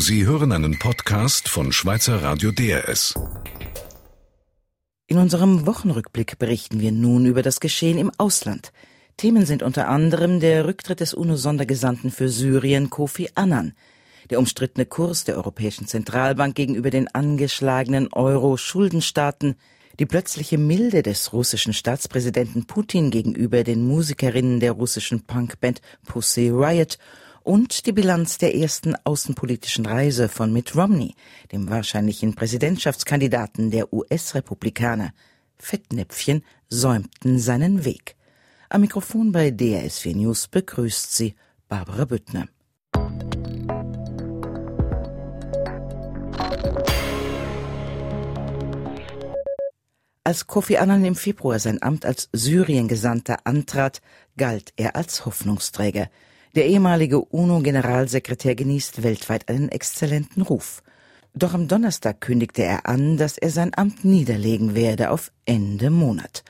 Sie hören einen Podcast von Schweizer Radio DRS. In unserem Wochenrückblick berichten wir nun über das Geschehen im Ausland. Themen sind unter anderem der Rücktritt des UNO-Sondergesandten für Syrien Kofi Annan, der umstrittene Kurs der Europäischen Zentralbank gegenüber den angeschlagenen Euro-Schuldenstaaten, die plötzliche Milde des russischen Staatspräsidenten Putin gegenüber den Musikerinnen der russischen Punkband Pussy Riot und die Bilanz der ersten außenpolitischen Reise von Mitt Romney, dem wahrscheinlichen Präsidentschaftskandidaten der US-Republikaner. Fettnäpfchen säumten seinen Weg. Am Mikrofon bei DRS4 News begrüßt sie Barbara Büttner. Als Kofi Annan im Februar sein Amt als Syrien-Gesandter antrat, galt er als Hoffnungsträger. Der ehemalige UNO-Generalsekretär genießt weltweit einen exzellenten Ruf. Doch am Donnerstag kündigte er an, dass er sein Amt niederlegen werde auf Ende Monat.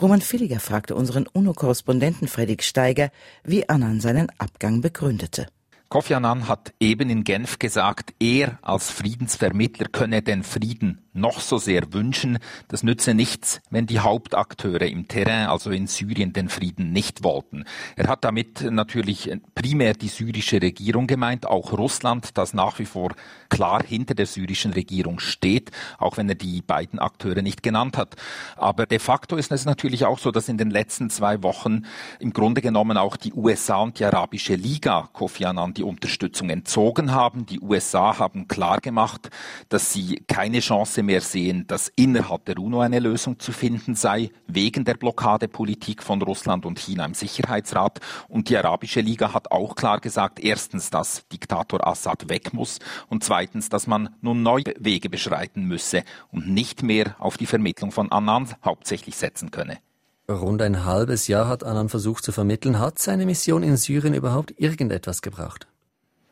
Roman Villiger fragte unseren UNO-Korrespondenten Fredrik Steiger, wie Annan seinen Abgang begründete. Kofi Annan hat eben in Genf gesagt, er als Friedensvermittler könne den Frieden noch so sehr wünschen, das nütze nichts, wenn die Hauptakteure im Terrain, also in Syrien, den Frieden nicht wollten. Er hat damit natürlich primär die syrische Regierung gemeint, auch Russland, das nach wie vor klar hinter der syrischen Regierung steht, auch wenn er die beiden Akteure nicht genannt hat. Aber de facto ist es natürlich auch so, dass in den letzten zwei Wochen im Grunde genommen auch die USA und die Arabische Liga Kofi Annan die Unterstützung entzogen haben. Die USA haben klar gemacht, dass sie keine Chance mehr sehen, dass innerhalb der UNO eine Lösung zu finden sei, wegen der Blockadepolitik von Russland und China im Sicherheitsrat. Und die Arabische Liga hat auch klar gesagt, erstens, dass Diktator Assad weg muss und zweitens, dass man nun neue Wege beschreiten müsse und nicht mehr auf die Vermittlung von Annan hauptsächlich setzen könne. Rund ein halbes Jahr hat Annan versucht zu vermitteln. Hat seine Mission in Syrien überhaupt irgendetwas gebracht?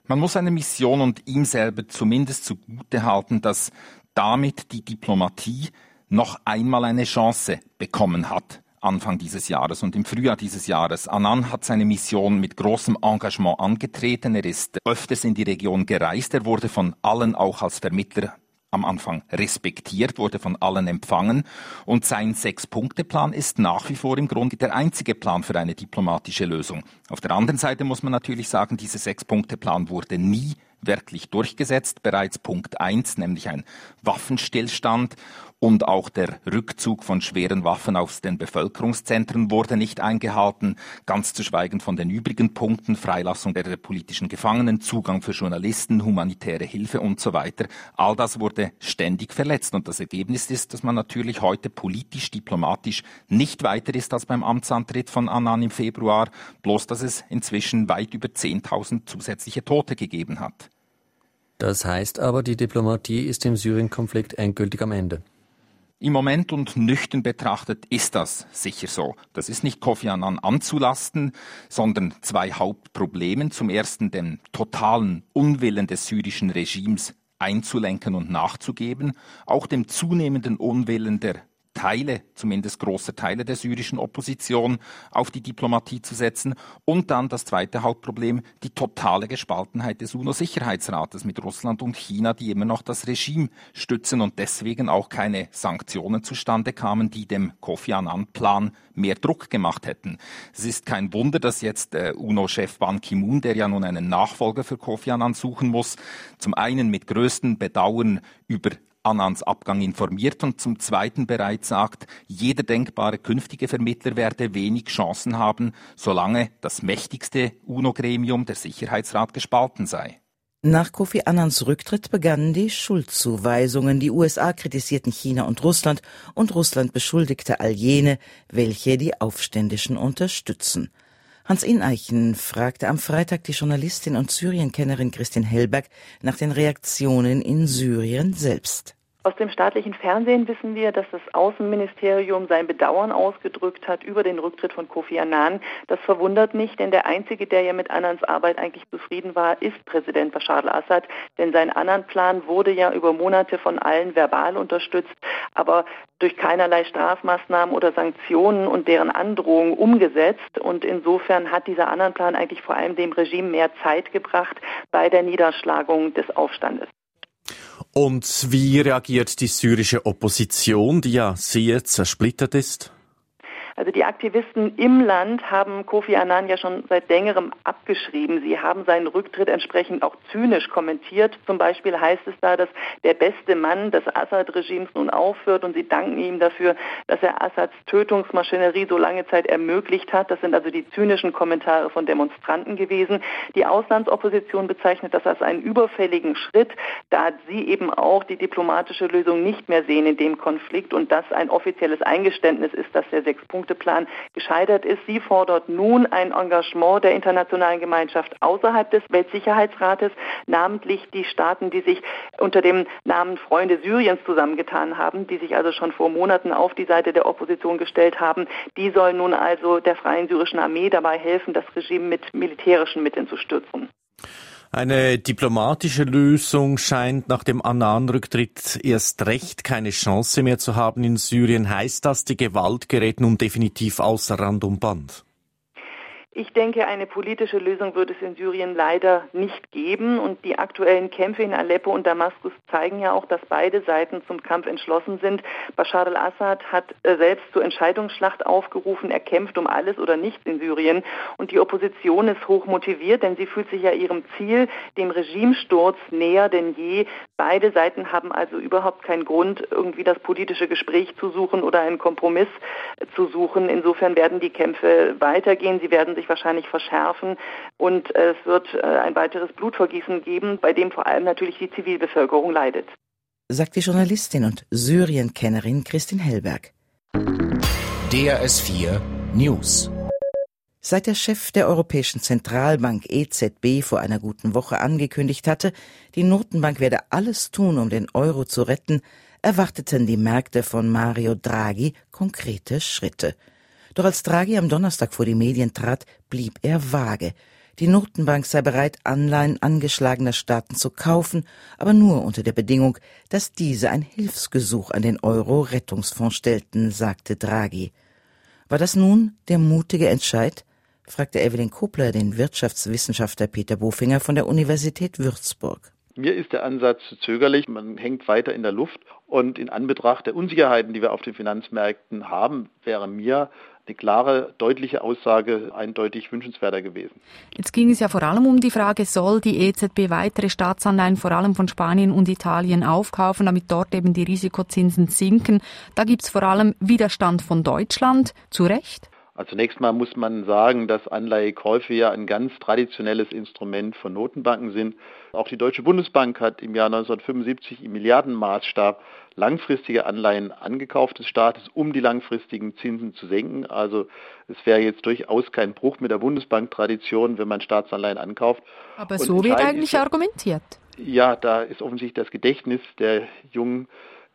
Man muss eine Mission und ihm selber zumindest zugute halten, dass damit die Diplomatie noch einmal eine Chance bekommen hat. Anfang dieses Jahres und im Frühjahr dieses Jahres. Annan hat seine Mission mit großem Engagement angetreten. Er ist öfters in die Region gereist. Er wurde von allen auch als Vermittler am Anfang respektiert, wurde von allen empfangen und sein Sechs-Punkte-Plan ist nach wie vor im Grunde der einzige Plan für eine diplomatische Lösung. Auf der anderen Seite muss man natürlich sagen, dieser Sechs-Punkte-Plan wurde nie wirklich durchgesetzt. Bereits Punkt eins, nämlich ein Waffenstillstand und auch der Rückzug von schweren Waffen aus den Bevölkerungszentren wurde nicht eingehalten, ganz zu schweigen von den übrigen Punkten, Freilassung der politischen Gefangenen, Zugang für Journalisten, humanitäre Hilfe und so weiter. All das wurde ständig verletzt und das Ergebnis ist, dass man natürlich heute politisch, diplomatisch nicht weiter ist als beim Amtsantritt von Annan im Februar, bloß dass es inzwischen weit über 10.000 zusätzliche Tote gegeben hat. Das heißt aber, die Diplomatie ist im Syrien-Konflikt endgültig am Ende. Im Moment und nüchtern betrachtet ist das sicher so. Das ist nicht Kofi Annan anzulasten, sondern zwei Hauptprobleme. Zum ersten den totalen Unwillen des syrischen Regimes einzulenken und nachzugeben, auch dem zunehmenden Unwillen der Teile, zumindest große Teile der syrischen Opposition auf die Diplomatie zu setzen. Und dann das zweite Hauptproblem, die totale Gespaltenheit des UNO-Sicherheitsrates mit Russland und China, die immer noch das Regime stützen und deswegen auch keine Sanktionen zustande kamen, die dem Kofi Annan-Plan mehr Druck gemacht hätten. Es ist kein Wunder, dass jetzt äh, UNO-Chef Ban Ki-moon, der ja nun einen Nachfolger für Kofi Annan suchen muss, zum einen mit größtem Bedauern über Annans Abgang informiert und zum Zweiten bereits sagt, jeder denkbare künftige Vermittler werde wenig Chancen haben, solange das mächtigste UNO-Gremium, der Sicherheitsrat, gespalten sei. Nach Kofi Annans Rücktritt begannen die Schuldzuweisungen. Die USA kritisierten China und Russland und Russland beschuldigte all jene, welche die Aufständischen unterstützen. Hans Ineichen fragte am Freitag die Journalistin und Syrienkennerin Christine Hellberg nach den Reaktionen in Syrien selbst. Aus dem staatlichen Fernsehen wissen wir, dass das Außenministerium sein Bedauern ausgedrückt hat über den Rücktritt von Kofi Annan. Das verwundert nicht, denn der Einzige, der ja mit Annans Arbeit eigentlich zufrieden war, ist Präsident Bashar al-Assad. Denn sein Annan-Plan wurde ja über Monate von allen verbal unterstützt, aber durch keinerlei Strafmaßnahmen oder Sanktionen und deren Androhung umgesetzt. Und insofern hat dieser Annan-Plan eigentlich vor allem dem Regime mehr Zeit gebracht bei der Niederschlagung des Aufstandes. Und wie reagiert die syrische Opposition, die ja sehr zersplittert ist? Also die Aktivisten im Land haben Kofi Annan ja schon seit längerem abgeschrieben. Sie haben seinen Rücktritt entsprechend auch zynisch kommentiert. Zum Beispiel heißt es da, dass der beste Mann des Assad-Regimes nun aufhört und sie danken ihm dafür, dass er Assads Tötungsmaschinerie so lange Zeit ermöglicht hat. Das sind also die zynischen Kommentare von Demonstranten gewesen. Die Auslandsopposition bezeichnet das als einen überfälligen Schritt, da sie eben auch die diplomatische Lösung nicht mehr sehen in dem Konflikt und das ein offizielles Eingeständnis ist, dass der sechs Punkte Fünf-Punkte-Plan gescheitert ist. Sie fordert nun ein Engagement der internationalen Gemeinschaft außerhalb des Weltsicherheitsrates, namentlich die Staaten, die sich unter dem Namen Freunde Syriens zusammengetan haben, die sich also schon vor Monaten auf die Seite der Opposition gestellt haben. Die sollen nun also der Freien Syrischen Armee dabei helfen, das Regime mit militärischen Mitteln zu stürzen. Eine diplomatische Lösung scheint nach dem Annan-Rücktritt erst recht keine Chance mehr zu haben in Syrien. Heißt das, die Gewalt gerät nun definitiv außer Rand und Band? Ich denke, eine politische Lösung wird es in Syrien leider nicht geben. Und die aktuellen Kämpfe in Aleppo und Damaskus zeigen ja auch, dass beide Seiten zum Kampf entschlossen sind. Bashar al-Assad hat äh, selbst zur Entscheidungsschlacht aufgerufen. Er kämpft um alles oder nichts in Syrien. Und die Opposition ist hoch motiviert, denn sie fühlt sich ja ihrem Ziel, dem Regimesturz, näher denn je. Beide Seiten haben also überhaupt keinen Grund, irgendwie das politische Gespräch zu suchen oder einen Kompromiss zu suchen. Insofern werden die Kämpfe weitergehen. Sie werden sich sich wahrscheinlich verschärfen und es wird äh, ein weiteres Blutvergießen geben, bei dem vor allem natürlich die Zivilbevölkerung leidet. Sagt die Journalistin und Syrien-Kennerin Christin Hellberg. DRS4 News. Seit der Chef der Europäischen Zentralbank EZB vor einer guten Woche angekündigt hatte, die Notenbank werde alles tun, um den Euro zu retten, erwarteten die Märkte von Mario Draghi konkrete Schritte. Doch als Draghi am Donnerstag vor die Medien trat, blieb er vage. Die Notenbank sei bereit, Anleihen angeschlagener Staaten zu kaufen, aber nur unter der Bedingung, dass diese ein Hilfsgesuch an den Euro-Rettungsfonds stellten, sagte Draghi. War das nun der mutige Entscheid? fragte Evelyn Kobler den Wirtschaftswissenschaftler Peter Bofinger von der Universität Würzburg. Mir ist der Ansatz zu zögerlich. Man hängt weiter in der Luft. Und in Anbetracht der Unsicherheiten, die wir auf den Finanzmärkten haben, wäre mir eine klare, deutliche Aussage eindeutig wünschenswerter gewesen. Jetzt ging es ja vor allem um die Frage, soll die EZB weitere Staatsanleihen vor allem von Spanien und Italien aufkaufen, damit dort eben die Risikozinsen sinken. Da gibt es vor allem Widerstand von Deutschland, zu Recht? Also zunächst mal muss man sagen, dass Anleihekäufe ja ein ganz traditionelles Instrument von Notenbanken sind. Auch die Deutsche Bundesbank hat im Jahr 1975 im Milliardenmaßstab langfristige Anleihen angekauft des Staates, um die langfristigen Zinsen zu senken. Also es wäre jetzt durchaus kein Bruch mit der Bundesbank-Tradition, wenn man Staatsanleihen ankauft. Aber so wird eigentlich argumentiert. Ja, da ist offensichtlich das Gedächtnis der jungen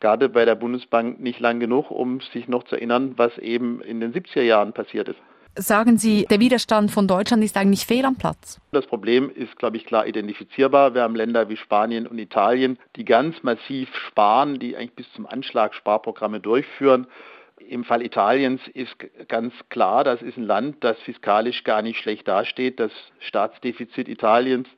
Garde bei der Bundesbank nicht lang genug, um sich noch zu erinnern, was eben in den 70er Jahren passiert ist. Sagen Sie, der Widerstand von Deutschland ist eigentlich fehl am Platz? Das Problem ist, glaube ich, klar identifizierbar. Wir haben Länder wie Spanien und Italien, die ganz massiv sparen, die eigentlich bis zum Anschlag Sparprogramme durchführen. Im Fall Italiens ist ganz klar, das ist ein Land, das fiskalisch gar nicht schlecht dasteht. Das Staatsdefizit Italiens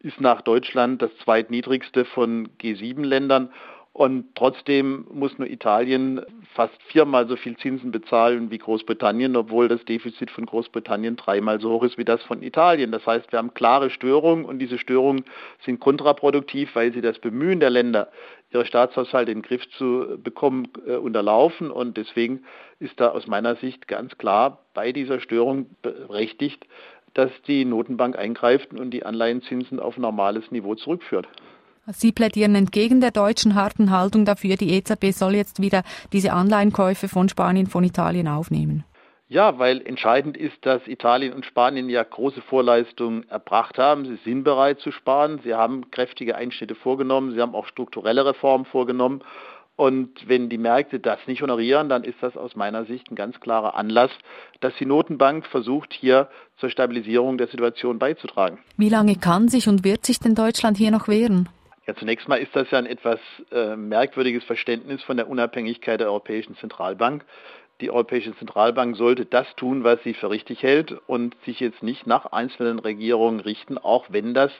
ist nach Deutschland das zweitniedrigste von G7-Ländern und trotzdem muss nur Italien fast viermal so viel Zinsen bezahlen wie Großbritannien, obwohl das Defizit von Großbritannien dreimal so hoch ist wie das von Italien. Das heißt, wir haben klare Störungen und diese Störungen sind kontraproduktiv, weil sie das Bemühen der Länder, ihre Staatshaushalte in den Griff zu bekommen, äh, unterlaufen. Und deswegen ist da aus meiner Sicht ganz klar bei dieser Störung berechtigt, dass die Notenbank eingreift und die Anleihenzinsen auf normales Niveau zurückführt. Sie plädieren entgegen der deutschen harten Haltung dafür, die EZB soll jetzt wieder diese Anleihenkäufe von Spanien, von Italien aufnehmen. Ja, weil entscheidend ist, dass Italien und Spanien ja große Vorleistungen erbracht haben. Sie sind bereit zu sparen. Sie haben kräftige Einschnitte vorgenommen. Sie haben auch strukturelle Reformen vorgenommen. Und wenn die Märkte das nicht honorieren, dann ist das aus meiner Sicht ein ganz klarer Anlass, dass die Notenbank versucht, hier zur Stabilisierung der Situation beizutragen. Wie lange kann sich und wird sich denn Deutschland hier noch wehren? Ja, zunächst mal ist das ja ein etwas äh, merkwürdiges Verständnis von der Unabhängigkeit der Europäischen Zentralbank. Die Europäische Zentralbank sollte das tun, was sie für richtig hält und sich jetzt nicht nach einzelnen Regierungen richten, auch wenn das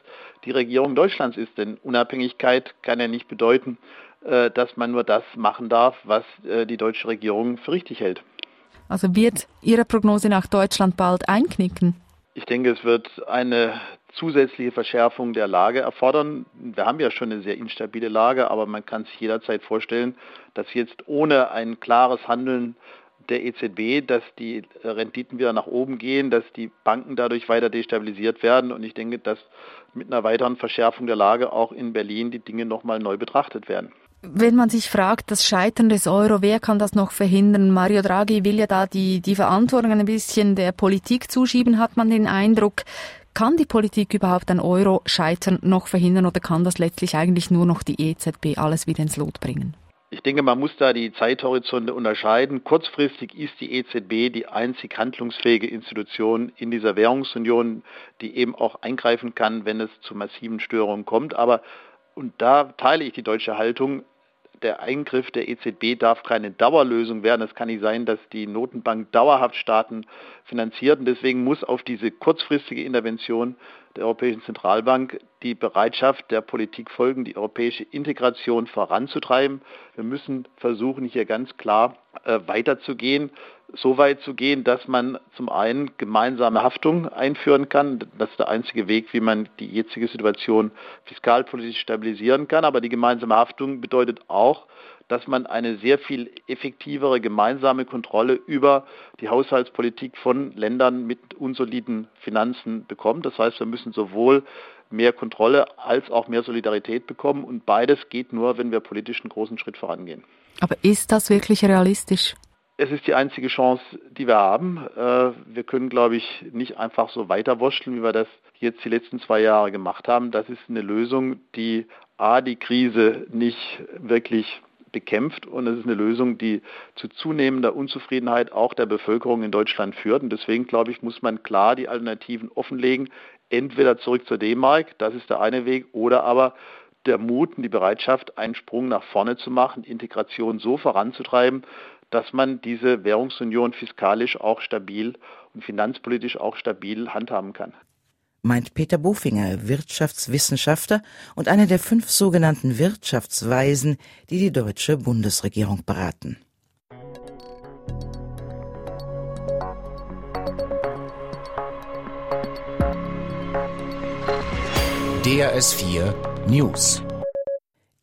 die Regierung Deutschlands ist. Denn Unabhängigkeit kann ja nicht bedeuten, äh, dass man nur das machen darf, was äh, die deutsche Regierung für richtig hält. Also wird Ihre Prognose nach Deutschland bald einknicken? Ich denke, es wird eine zusätzliche Verschärfung der Lage erfordern. Wir haben ja schon eine sehr instabile Lage, aber man kann sich jederzeit vorstellen, dass jetzt ohne ein klares Handeln der EZB, dass die Renditen wieder nach oben gehen, dass die Banken dadurch weiter destabilisiert werden. Und ich denke, dass mit einer weiteren Verschärfung der Lage auch in Berlin die Dinge nochmal neu betrachtet werden. Wenn man sich fragt, das Scheitern des Euro, wer kann das noch verhindern? Mario Draghi will ja da die, die Verantwortung ein bisschen der Politik zuschieben, hat man den Eindruck. Kann die Politik überhaupt ein Euro-Scheitern noch verhindern oder kann das letztlich eigentlich nur noch die EZB alles wieder ins Lot bringen? Ich denke, man muss da die Zeithorizonte unterscheiden. Kurzfristig ist die EZB die einzig handlungsfähige Institution in dieser Währungsunion, die eben auch eingreifen kann, wenn es zu massiven Störungen kommt. Aber und da teile ich die deutsche Haltung. Der Eingriff der EZB darf keine Dauerlösung werden. Es kann nicht sein, dass die Notenbank dauerhaft Staaten finanziert. Und deswegen muss auf diese kurzfristige Intervention der Europäischen Zentralbank die Bereitschaft der Politik folgen, die europäische Integration voranzutreiben. Wir müssen versuchen, hier ganz klar äh, weiterzugehen so weit zu gehen, dass man zum einen gemeinsame Haftung einführen kann. Das ist der einzige Weg, wie man die jetzige Situation fiskalpolitisch stabilisieren kann. Aber die gemeinsame Haftung bedeutet auch, dass man eine sehr viel effektivere gemeinsame Kontrolle über die Haushaltspolitik von Ländern mit unsoliden Finanzen bekommt. Das heißt, wir müssen sowohl mehr Kontrolle als auch mehr Solidarität bekommen. Und beides geht nur, wenn wir politisch einen großen Schritt vorangehen. Aber ist das wirklich realistisch? es ist die einzige Chance, die wir haben. Äh, wir können, glaube ich, nicht einfach so weiterwurschteln, wie wir das jetzt die letzten zwei Jahre gemacht haben. Das ist eine Lösung, die A, die Krise nicht wirklich bekämpft und es ist eine Lösung, die zu zunehmender Unzufriedenheit auch der Bevölkerung in Deutschland führt. Und deswegen, glaube ich, muss man klar die Alternativen offenlegen. Entweder zurück zur D-Mark, das ist der eine Weg, oder aber der Mut und die Bereitschaft, einen Sprung nach vorne zu machen, Integration so voranzutreiben, dass man diese Währungsunion fiskalisch auch stabil und finanzpolitisch auch stabil handhaben kann. Meint Peter Bofinger, Wirtschaftswissenschaftler und einer der fünf sogenannten Wirtschaftsweisen, die die deutsche Bundesregierung beraten. DRS 4 News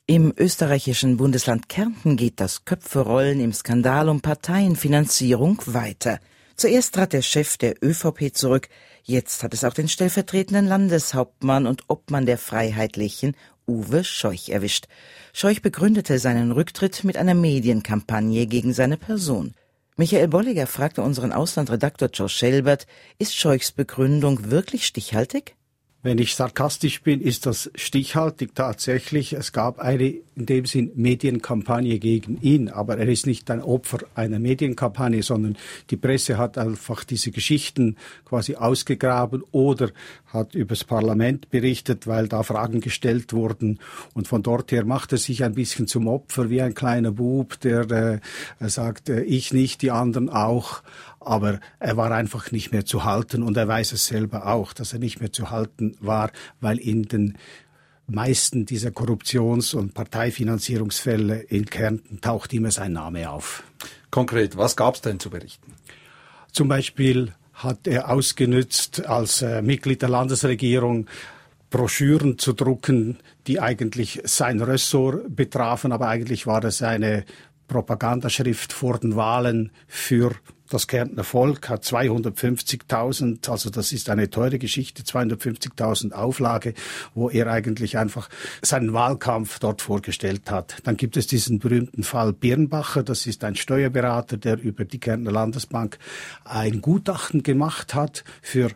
im österreichischen Bundesland Kärnten geht das Köpferollen im Skandal um Parteienfinanzierung weiter. Zuerst trat der Chef der ÖVP zurück, jetzt hat es auch den stellvertretenden Landeshauptmann und Obmann der Freiheitlichen, Uwe Scheuch, erwischt. Scheuch begründete seinen Rücktritt mit einer Medienkampagne gegen seine Person. Michael Bolliger fragte unseren Auslandredaktor Joe Schelbert, ist Scheuchs Begründung wirklich stichhaltig? Wenn ich sarkastisch bin, ist das stichhaltig tatsächlich. Es gab eine in dem Sinn Medienkampagne gegen ihn, aber er ist nicht ein Opfer einer Medienkampagne, sondern die Presse hat einfach diese Geschichten quasi ausgegraben oder hat übers Parlament berichtet, weil da Fragen gestellt wurden. Und von dort her macht er sich ein bisschen zum Opfer wie ein kleiner Bub, der äh, sagt, äh, ich nicht, die anderen auch aber er war einfach nicht mehr zu halten und er weiß es selber auch, dass er nicht mehr zu halten war, weil in den meisten dieser Korruptions- und Parteifinanzierungsfälle in Kärnten taucht immer sein Name auf. Konkret, was gab es denn zu berichten? Zum Beispiel hat er ausgenützt, als äh, Mitglied der Landesregierung Broschüren zu drucken, die eigentlich sein Ressort betrafen, aber eigentlich war das eine Propagandaschrift vor den Wahlen für das Kärntner Volk hat 250.000, also das ist eine teure Geschichte, 250.000 Auflage, wo er eigentlich einfach seinen Wahlkampf dort vorgestellt hat. Dann gibt es diesen berühmten Fall Birnbacher, das ist ein Steuerberater, der über die Kärntner Landesbank ein Gutachten gemacht hat für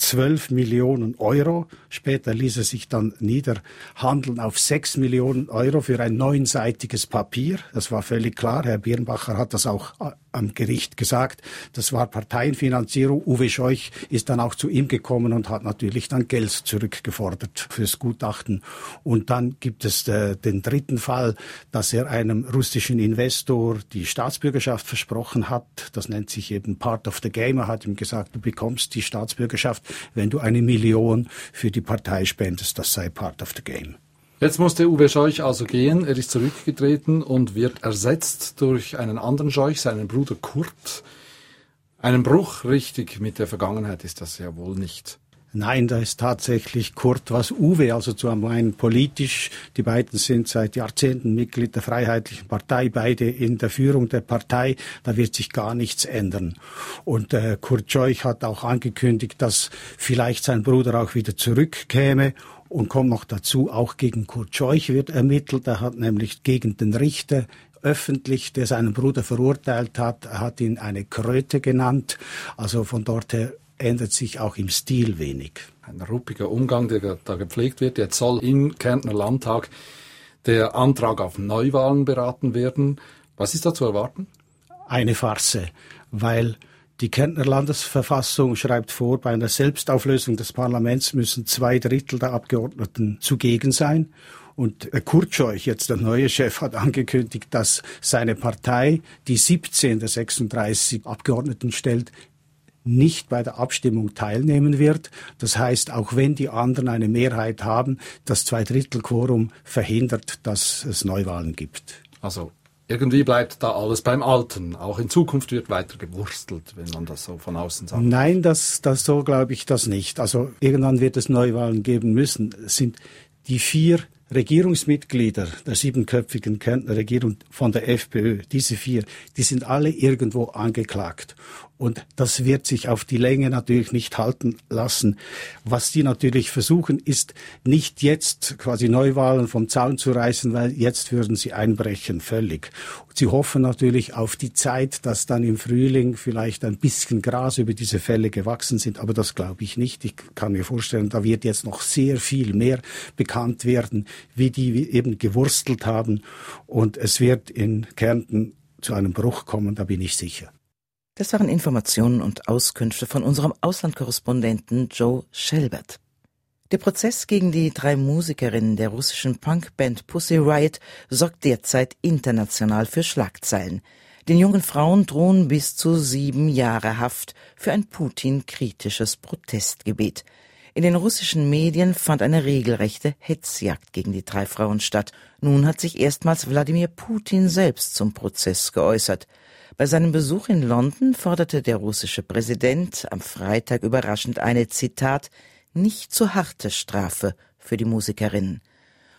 12 Millionen Euro. Später ließ er sich dann niederhandeln auf 6 Millionen Euro für ein neunseitiges Papier. Das war völlig klar. Herr Birnbacher hat das auch äh, am Gericht gesagt. Das war Parteienfinanzierung. Uwe Scheuch ist dann auch zu ihm gekommen und hat natürlich dann Geld zurückgefordert fürs Gutachten. Und dann gibt es äh, den dritten Fall, dass er einem russischen Investor die Staatsbürgerschaft versprochen hat. Das nennt sich eben Part of the Game. Er hat ihm gesagt, du bekommst die Staatsbürgerschaft, wenn du eine Million für die Partei spendest. Das sei Part of the Game. Jetzt musste Uwe Scheuch also gehen. Er ist zurückgetreten und wird ersetzt durch einen anderen Scheuch, seinen Bruder Kurt. Einen Bruch richtig mit der Vergangenheit ist das ja wohl nicht. Nein, da ist tatsächlich Kurt was Uwe, also zu meinen politisch. Die beiden sind seit Jahrzehnten Mitglied der Freiheitlichen Partei, beide in der Führung der Partei. Da wird sich gar nichts ändern. Und äh, Kurt Scheuch hat auch angekündigt, dass vielleicht sein Bruder auch wieder zurückkäme und kommt noch dazu, auch gegen Kurt Scheuch wird ermittelt. Er hat nämlich gegen den Richter öffentlich, der seinen Bruder verurteilt hat, hat ihn eine Kröte genannt. Also von dort her ändert sich auch im Stil wenig. Ein ruppiger Umgang, der da gepflegt wird. Jetzt soll im Kärntner Landtag der Antrag auf Neuwahlen beraten werden. Was ist da zu erwarten? Eine Farce, weil die Kärntner Landesverfassung schreibt vor, bei einer Selbstauflösung des Parlaments müssen zwei Drittel der Abgeordneten zugegen sein. Und Kurt Scheuch, jetzt der neue Chef, hat angekündigt, dass seine Partei, die 17 der 36 Abgeordneten stellt, nicht bei der Abstimmung teilnehmen wird. Das heißt, auch wenn die anderen eine Mehrheit haben, das Zweidrittelquorum verhindert, dass es Neuwahlen gibt. Also irgendwie bleibt da alles beim Alten. Auch in Zukunft wird weiter gewurstelt, wenn man das so von außen sagt. Nein, das, das so glaube ich das nicht. Also irgendwann wird es Neuwahlen geben müssen. Es sind die vier Regierungsmitglieder der siebenköpfigen Kärntner Regierung von der FPÖ, diese vier, die sind alle irgendwo angeklagt. Und das wird sich auf die Länge natürlich nicht halten lassen. Was die natürlich versuchen, ist nicht jetzt quasi Neuwahlen vom Zaun zu reißen, weil jetzt würden sie einbrechen, völlig. Sie hoffen natürlich auf die Zeit, dass dann im Frühling vielleicht ein bisschen Gras über diese Fälle gewachsen sind, aber das glaube ich nicht. Ich kann mir vorstellen, da wird jetzt noch sehr viel mehr bekannt werden, wie die eben gewurstelt haben. Und es wird in Kärnten zu einem Bruch kommen, da bin ich sicher. Das waren Informationen und Auskünfte von unserem Auslandkorrespondenten Joe Shelbert. Der Prozess gegen die drei Musikerinnen der russischen Punkband Pussy Riot sorgt derzeit international für Schlagzeilen. Den jungen Frauen drohen bis zu sieben Jahre Haft für ein Putin-kritisches Protestgebet. In den russischen Medien fand eine regelrechte Hetzjagd gegen die drei Frauen statt. Nun hat sich erstmals Wladimir Putin selbst zum Prozess geäußert. Bei seinem Besuch in London forderte der russische Präsident am Freitag überraschend eine Zitat nicht zu harte Strafe für die Musikerinnen.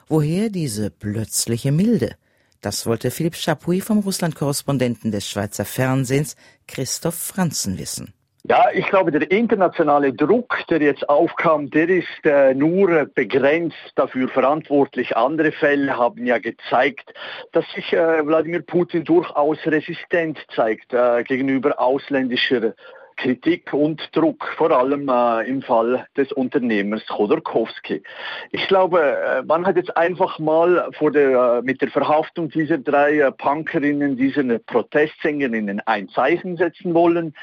Woher diese plötzliche Milde? Das wollte Philipp Chapuis vom Russland-Korrespondenten des Schweizer Fernsehens Christoph Franzen wissen. Ja, ich glaube, der internationale Druck, der jetzt aufkam, der ist äh, nur begrenzt dafür verantwortlich. Andere Fälle haben ja gezeigt, dass sich äh, Wladimir Putin durchaus resistent zeigt äh, gegenüber ausländischer Kritik und Druck, vor allem äh, im Fall des Unternehmers Chodorkowski. Ich glaube, äh, man hat jetzt einfach mal der, äh, mit der Verhaftung dieser drei äh, Punkerinnen, dieser Protestsängerinnen ein Zeichen setzen wollen.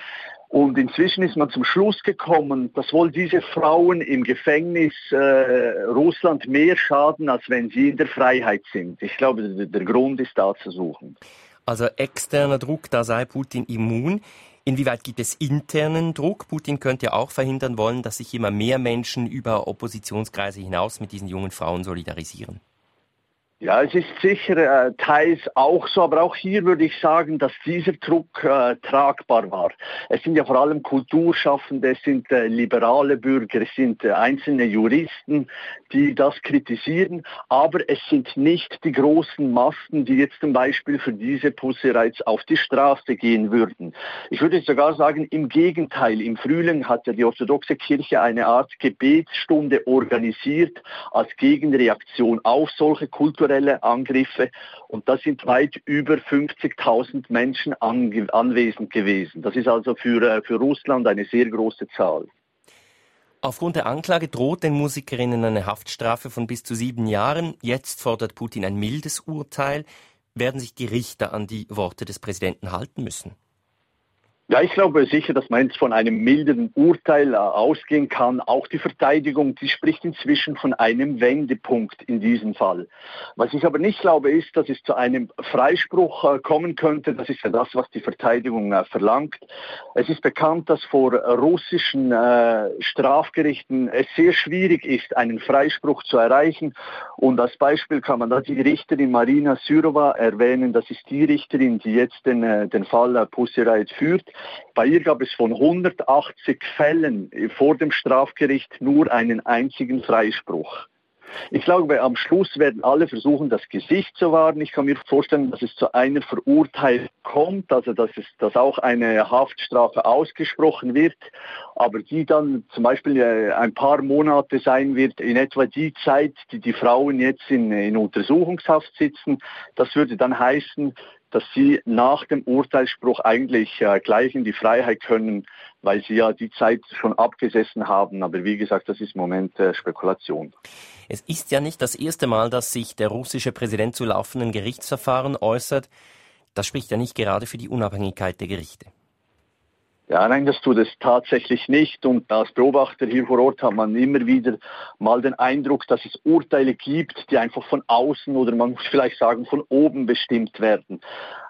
Und inzwischen ist man zum Schluss gekommen, dass wohl diese Frauen im Gefängnis äh, Russland mehr schaden, als wenn sie in der Freiheit sind. Ich glaube, der, der Grund ist da zu suchen. Also externer Druck, da sei Putin immun. Inwieweit gibt es internen Druck? Putin könnte ja auch verhindern wollen, dass sich immer mehr Menschen über Oppositionskreise hinaus mit diesen jungen Frauen solidarisieren. Ja, es ist sicher äh, teils auch so, aber auch hier würde ich sagen, dass dieser Druck äh, tragbar war. Es sind ja vor allem Kulturschaffende, es sind äh, liberale Bürger, es sind äh, einzelne Juristen, die das kritisieren, aber es sind nicht die großen Massen, die jetzt zum Beispiel für diese Pussereiz auf die Straße gehen würden. Ich würde sogar sagen, im Gegenteil, im Frühling hat ja die orthodoxe Kirche eine Art Gebetsstunde organisiert als Gegenreaktion auf solche Kultur kulturelle Angriffe und da sind weit über 50.000 Menschen anwesend gewesen. Das ist also für, äh, für Russland eine sehr große Zahl. Aufgrund der Anklage droht den Musikerinnen eine Haftstrafe von bis zu sieben Jahren. Jetzt fordert Putin ein mildes Urteil. Werden sich die Richter an die Worte des Präsidenten halten müssen? Ja, ich glaube sicher, dass man jetzt von einem milderen Urteil äh, ausgehen kann. Auch die Verteidigung, die spricht inzwischen von einem Wendepunkt in diesem Fall. Was ich aber nicht glaube, ist, dass es zu einem Freispruch äh, kommen könnte. Das ist ja das, was die Verteidigung äh, verlangt. Es ist bekannt, dass vor russischen Strafgerichten es sehr schwierig ist, einen Freispruch zu erreichen. Und als Beispiel kann man da die Richterin Marina Syrova erwähnen. Das ist die Richterin, die jetzt den, den Fall Pussy Riot führt. Bei ihr gab es von 180 Fällen vor dem Strafgericht nur einen einzigen Freispruch. Ich glaube, am Schluss werden alle versuchen, das Gesicht zu wahren. Ich kann mir vorstellen, dass es zu einer Verurteilung kommt, also dass, es, dass auch eine Haftstrafe ausgesprochen wird, aber die dann zum Beispiel äh, ein paar Monate sein wird, in etwa die Zeit, die die Frauen jetzt in, in Untersuchungshaft sitzen. Das würde dann heißen, dass sie nach dem Urteilsspruch eigentlich äh, gleich in die Freiheit können, weil sie ja die Zeit schon abgesessen haben. Aber wie gesagt, das ist im Moment äh, Spekulation. Es ist ja nicht das erste Mal, dass sich der russische Präsident zu laufenden Gerichtsverfahren äußert. Das spricht ja nicht gerade für die Unabhängigkeit der Gerichte. Ja, nein, das tut es tatsächlich nicht. Und als Beobachter hier vor Ort hat man immer wieder mal den Eindruck, dass es Urteile gibt, die einfach von außen oder man muss vielleicht sagen von oben bestimmt werden.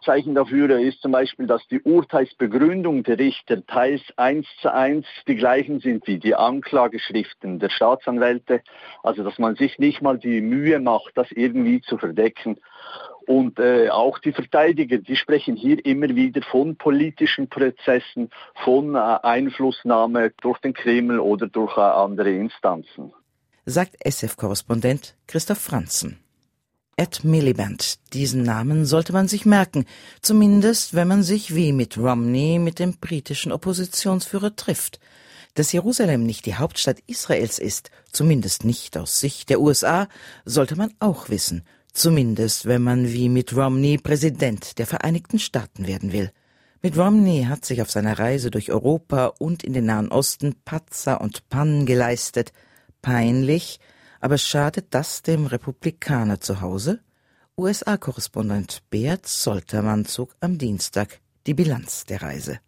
Zeichen dafür ist zum Beispiel, dass die Urteilsbegründung der Richter teils eins zu eins die gleichen sind wie die Anklageschriften der Staatsanwälte. Also dass man sich nicht mal die Mühe macht, das irgendwie zu verdecken. Und äh, auch die Verteidiger, die sprechen hier immer wieder von politischen Prozessen, von äh, Einflussnahme durch den Kreml oder durch äh, andere Instanzen. Sagt SF-Korrespondent Christoph Franzen. Ed Miliband, diesen Namen sollte man sich merken, zumindest wenn man sich wie mit Romney mit dem britischen Oppositionsführer trifft. Dass Jerusalem nicht die Hauptstadt Israels ist, zumindest nicht aus Sicht der USA, sollte man auch wissen – Zumindest, wenn man wie Mitt Romney Präsident der Vereinigten Staaten werden will. Mitt Romney hat sich auf seiner Reise durch Europa und in den Nahen Osten Patzer und Pannen geleistet. Peinlich, aber schadet das dem Republikaner zu Hause? USA-Korrespondent Beat Soltermann zog am Dienstag die Bilanz der Reise.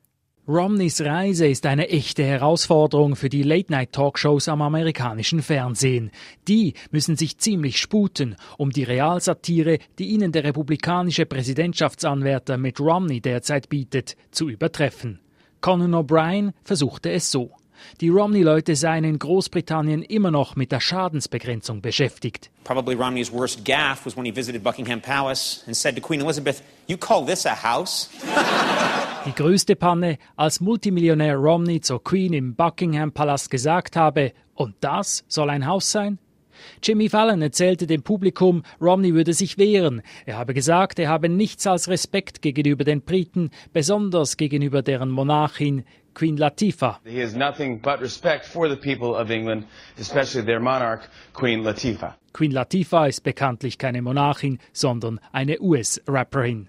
Romneys Reise ist eine echte Herausforderung für die Late-Night-Talkshows am amerikanischen Fernsehen. Die müssen sich ziemlich sputen, um die Realsatire, die ihnen der republikanische Präsidentschaftsanwärter Mitt Romney derzeit bietet, zu übertreffen. Conan O'Brien versuchte es so. Die Romney-Leute seien in Großbritannien immer noch mit der Schadensbegrenzung beschäftigt. Probably Romney's worst gaffe was when he visited Buckingham Palace and said to Queen Elizabeth, "You call this a house?" Die größte Panne, als Multimillionär Romney zur Queen im Buckingham Palast gesagt habe, und das soll ein Haus sein? Jimmy Fallon erzählte dem Publikum, Romney würde sich wehren. Er habe gesagt, er habe nichts als Respekt gegenüber den Briten, besonders gegenüber deren Monarchin Queen Latifah. He has nothing but respect for the people of England, especially their monarch, Queen Latifah. Queen Latifah ist bekanntlich keine Monarchin, sondern eine US-Rapperin.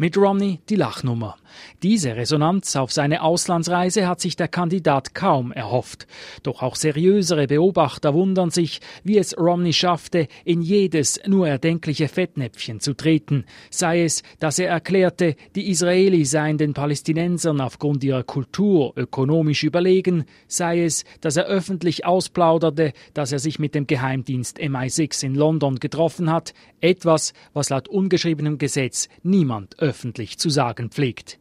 Mit Romney die Lachnummer. Diese Resonanz auf seine Auslandsreise hat sich der Kandidat kaum erhofft. Doch auch seriösere Beobachter wundern sich, wie es Romney schaffte, in jedes nur erdenkliche Fettnäpfchen zu treten. Sei es, dass er erklärte, die Israelis seien den Palästinensern aufgrund ihrer Kultur ökonomisch überlegen, sei es, dass er öffentlich ausplauderte, dass er sich mit dem Geheimdienst MI6 in London getroffen hat, etwas, was laut ungeschriebenem Gesetz niemand öffentlich zu sagen pflegt.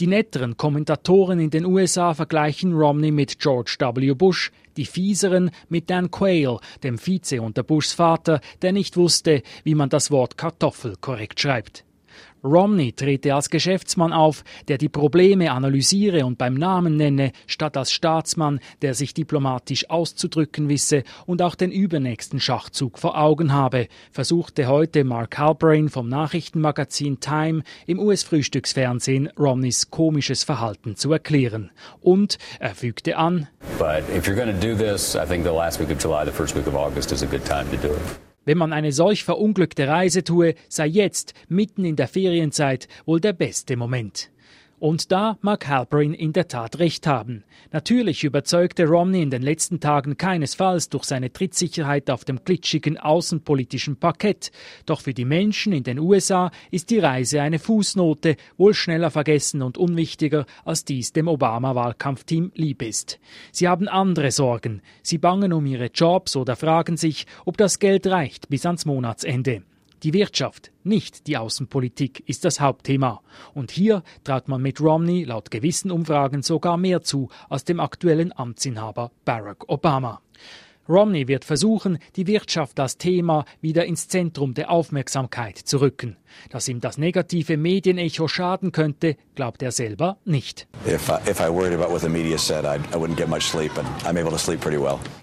Die netteren Kommentatoren in den USA vergleichen Romney mit George W. Bush, die fieseren mit Dan Quayle, dem Vize unter Bushs Vater, der nicht wusste, wie man das Wort Kartoffel korrekt schreibt. Romney trete als Geschäftsmann auf, der die Probleme analysiere und beim Namen nenne, statt als Staatsmann, der sich diplomatisch auszudrücken wisse und auch den übernächsten Schachzug vor Augen habe, versuchte heute Mark Halperin vom Nachrichtenmagazin Time im US-Frühstücksfernsehen Romneys komisches Verhalten zu erklären. Und er fügte an, But if you're going to do this, I think the last week of July, the first week of August is a good time to do it. Wenn man eine solch verunglückte Reise tue, sei jetzt, mitten in der Ferienzeit, wohl der beste Moment. Und da mag Halperin in der Tat recht haben. Natürlich überzeugte Romney in den letzten Tagen keinesfalls durch seine Trittsicherheit auf dem glitschigen außenpolitischen Parkett. Doch für die Menschen in den USA ist die Reise eine Fußnote, wohl schneller vergessen und unwichtiger, als dies dem Obama-Wahlkampfteam lieb ist. Sie haben andere Sorgen. Sie bangen um ihre Jobs oder fragen sich, ob das Geld reicht bis ans Monatsende. Die Wirtschaft, nicht die Außenpolitik, ist das Hauptthema. Und hier traut man mit Romney laut gewissen Umfragen sogar mehr zu als dem aktuellen Amtsinhaber Barack Obama. Romney wird versuchen, die Wirtschaft als Thema wieder ins Zentrum der Aufmerksamkeit zu rücken. Dass ihm das negative Medienecho schaden könnte, glaubt er selber nicht.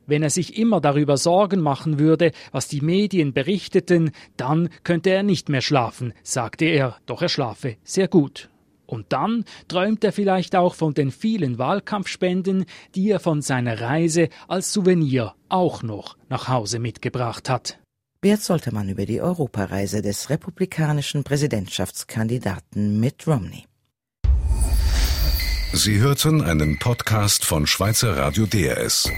Wenn er sich immer darüber Sorgen machen würde, was die Medien berichteten, dann könnte er nicht mehr schlafen, sagte er, doch er schlafe sehr gut. Und dann träumt er vielleicht auch von den vielen Wahlkampfspenden, die er von seiner Reise als Souvenir auch noch nach Hause mitgebracht hat. Wert sollte man über die Europareise des republikanischen Präsidentschaftskandidaten Mitt Romney. Sie hörten einen Podcast von Schweizer Radio DRS.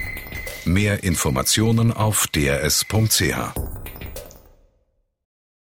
Mehr Informationen auf drs.ch.